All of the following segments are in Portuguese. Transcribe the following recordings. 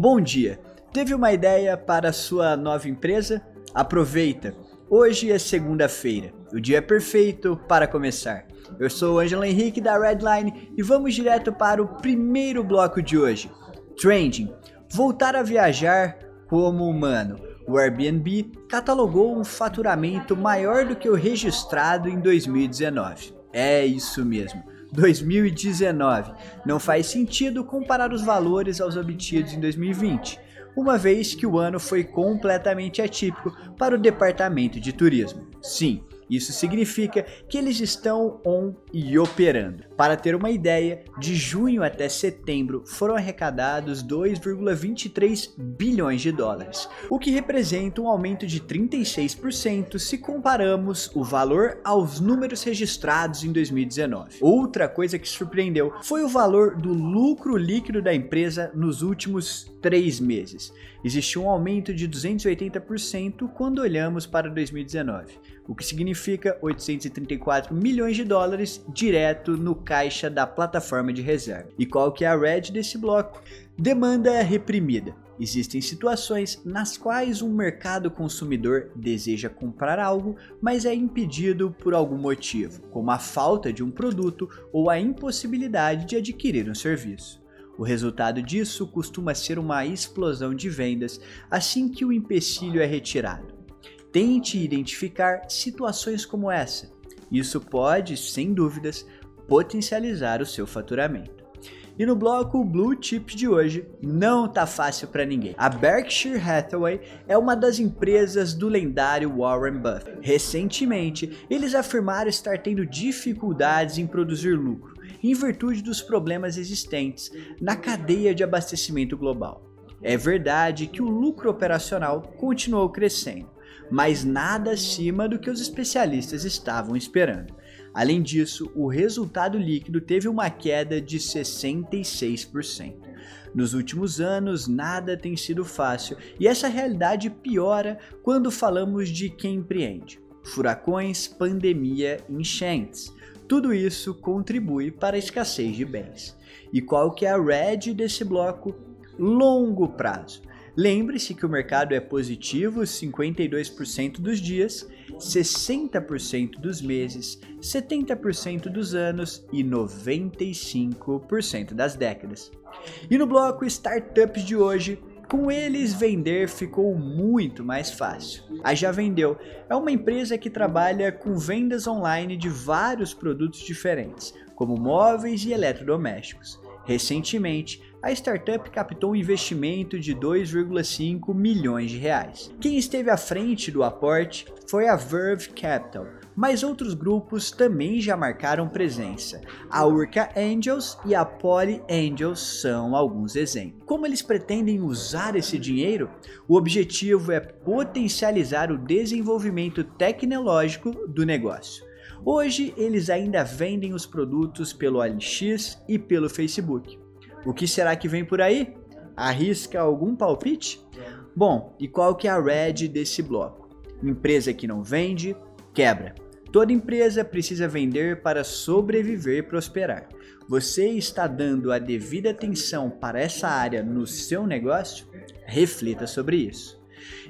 Bom dia! Teve uma ideia para sua nova empresa? Aproveita! Hoje é segunda-feira, o dia é perfeito para começar. Eu sou o Angelo Henrique da Redline e vamos direto para o primeiro bloco de hoje: Trending. Voltar a viajar como humano. O Airbnb catalogou um faturamento maior do que o registrado em 2019. É isso mesmo. 2019. Não faz sentido comparar os valores aos obtidos em 2020, uma vez que o ano foi completamente atípico para o departamento de turismo. Sim, isso significa que eles estão on e operando. Para ter uma ideia, de junho até setembro foram arrecadados 2,23 bilhões de dólares, o que representa um aumento de 36% se comparamos o valor aos números registrados em 2019. Outra coisa que surpreendeu foi o valor do lucro líquido da empresa nos últimos três meses. Existiu um aumento de 280% quando olhamos para 2019, o que significa 834 milhões de dólares direto no caixa da plataforma de reserva. E qual que é a red desse bloco? Demanda reprimida. Existem situações nas quais um mercado consumidor deseja comprar algo, mas é impedido por algum motivo, como a falta de um produto ou a impossibilidade de adquirir um serviço. O resultado disso costuma ser uma explosão de vendas assim que o empecilho é retirado. Tente identificar situações como essa. Isso pode, sem dúvidas, potencializar o seu faturamento. E no bloco Blue Chip de hoje, não tá fácil para ninguém. A Berkshire Hathaway é uma das empresas do lendário Warren Buffett. Recentemente, eles afirmaram estar tendo dificuldades em produzir lucro em virtude dos problemas existentes na cadeia de abastecimento global. É verdade que o lucro operacional continuou crescendo, mas nada acima do que os especialistas estavam esperando. Além disso, o resultado líquido teve uma queda de 66%. Nos últimos anos, nada tem sido fácil e essa realidade piora quando falamos de quem empreende. Furacões, pandemia, enchentes. Tudo isso contribui para a escassez de bens. E qual que é a red desse bloco? Longo prazo. Lembre-se que o mercado é positivo 52% dos dias, 60% dos meses, 70% dos anos e 95% das décadas. E no bloco Startups de hoje, com eles, vender ficou muito mais fácil. A Já Vendeu é uma empresa que trabalha com vendas online de vários produtos diferentes, como móveis e eletrodomésticos. Recentemente, a startup captou um investimento de 2,5 milhões de reais. Quem esteve à frente do aporte foi a Verve Capital, mas outros grupos também já marcaram presença. A Urca Angels e a Poly Angels são alguns exemplos. Como eles pretendem usar esse dinheiro? O objetivo é potencializar o desenvolvimento tecnológico do negócio. Hoje eles ainda vendem os produtos pelo OLX e pelo Facebook. O que será que vem por aí? Arrisca algum palpite? Bom, e qual que é a red desse bloco? Empresa que não vende, quebra. Toda empresa precisa vender para sobreviver e prosperar. Você está dando a devida atenção para essa área no seu negócio? Reflita sobre isso.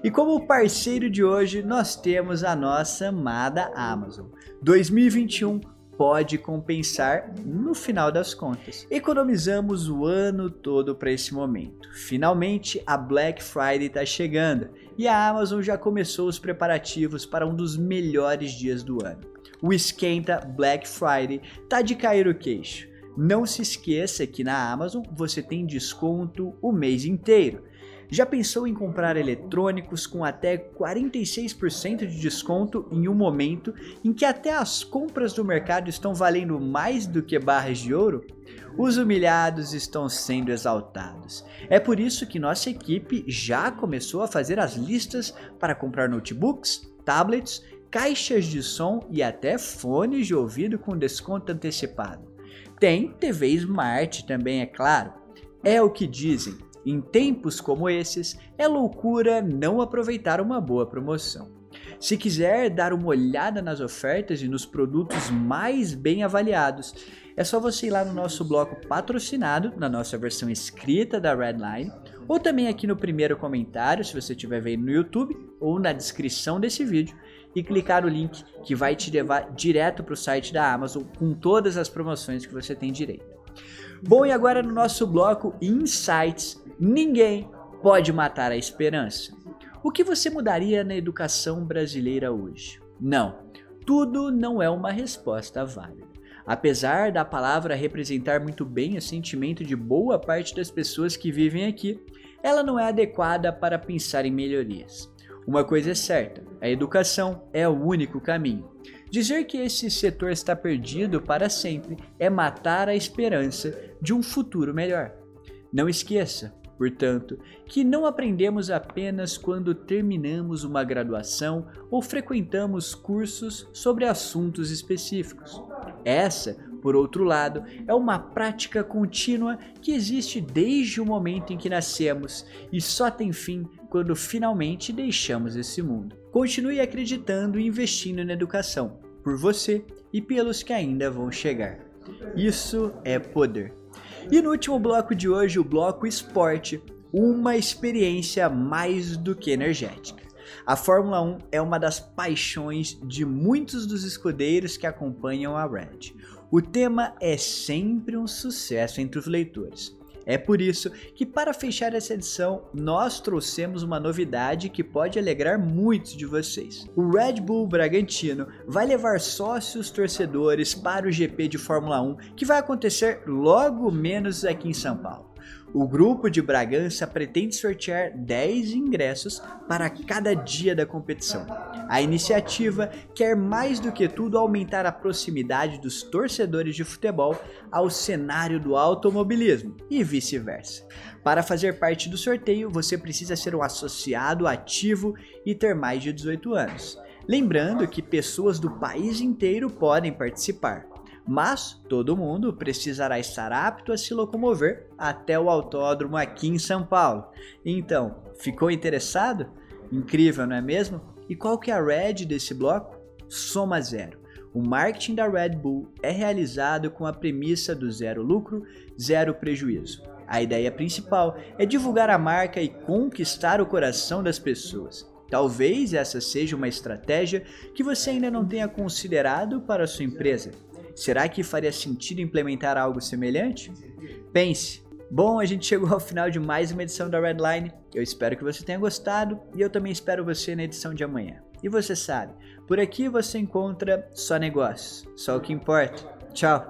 E como parceiro de hoje, nós temos a nossa amada Amazon. 2021 pode compensar no final das contas. Economizamos o ano todo para esse momento. Finalmente, a Black Friday está chegando e a Amazon já começou os preparativos para um dos melhores dias do ano. O esquenta Black Friday tá de cair o queixo. Não se esqueça que na Amazon você tem desconto o mês inteiro. Já pensou em comprar eletrônicos com até 46% de desconto em um momento em que até as compras do mercado estão valendo mais do que barras de ouro? Os humilhados estão sendo exaltados. É por isso que nossa equipe já começou a fazer as listas para comprar notebooks, tablets, caixas de som e até fones de ouvido com desconto antecipado. Tem TV Smart também, é claro. É o que dizem em tempos como esses, é loucura não aproveitar uma boa promoção. Se quiser dar uma olhada nas ofertas e nos produtos mais bem avaliados, é só você ir lá no nosso bloco patrocinado, na nossa versão escrita da Redline, ou também aqui no primeiro comentário, se você estiver vendo no YouTube, ou na descrição desse vídeo, e clicar no link que vai te levar direto para o site da Amazon com todas as promoções que você tem direito. Bom, e agora no nosso bloco Insights, ninguém pode matar a esperança. O que você mudaria na educação brasileira hoje? Não, tudo não é uma resposta válida. Apesar da palavra representar muito bem o sentimento de boa parte das pessoas que vivem aqui, ela não é adequada para pensar em melhorias. Uma coisa é certa: a educação é o único caminho. Dizer que esse setor está perdido para sempre é matar a esperança de um futuro melhor. Não esqueça, portanto, que não aprendemos apenas quando terminamos uma graduação ou frequentamos cursos sobre assuntos específicos. Essa, por outro lado, é uma prática contínua que existe desde o momento em que nascemos e só tem fim quando finalmente deixamos esse mundo. Continue acreditando e investindo na educação, por você e pelos que ainda vão chegar. Isso é poder. E no último bloco de hoje, o bloco esporte, uma experiência mais do que energética. A Fórmula 1 é uma das paixões de muitos dos escudeiros que acompanham a Red. O tema é sempre um sucesso entre os leitores. É por isso que, para fechar essa edição, nós trouxemos uma novidade que pode alegrar muitos de vocês. O Red Bull Bragantino vai levar sócios torcedores para o GP de Fórmula 1 que vai acontecer logo menos aqui em São Paulo. O grupo de Bragança pretende sortear 10 ingressos para cada dia da competição. A iniciativa quer mais do que tudo aumentar a proximidade dos torcedores de futebol ao cenário do automobilismo e vice-versa. Para fazer parte do sorteio, você precisa ser um associado ativo e ter mais de 18 anos. Lembrando que pessoas do país inteiro podem participar mas todo mundo precisará estar apto a se locomover até o autódromo aqui em São Paulo. Então, ficou interessado? Incrível, não é mesmo? E qual que é a red desse bloco? Soma zero. O marketing da Red Bull é realizado com a premissa do zero lucro, zero prejuízo. A ideia principal é divulgar a marca e conquistar o coração das pessoas. Talvez essa seja uma estratégia que você ainda não tenha considerado para a sua empresa. Será que faria sentido implementar algo semelhante? Pense. Bom, a gente chegou ao final de mais uma edição da Redline. Eu espero que você tenha gostado e eu também espero você na edição de amanhã. E você sabe, por aqui você encontra só negócios, só o que importa. Tchau!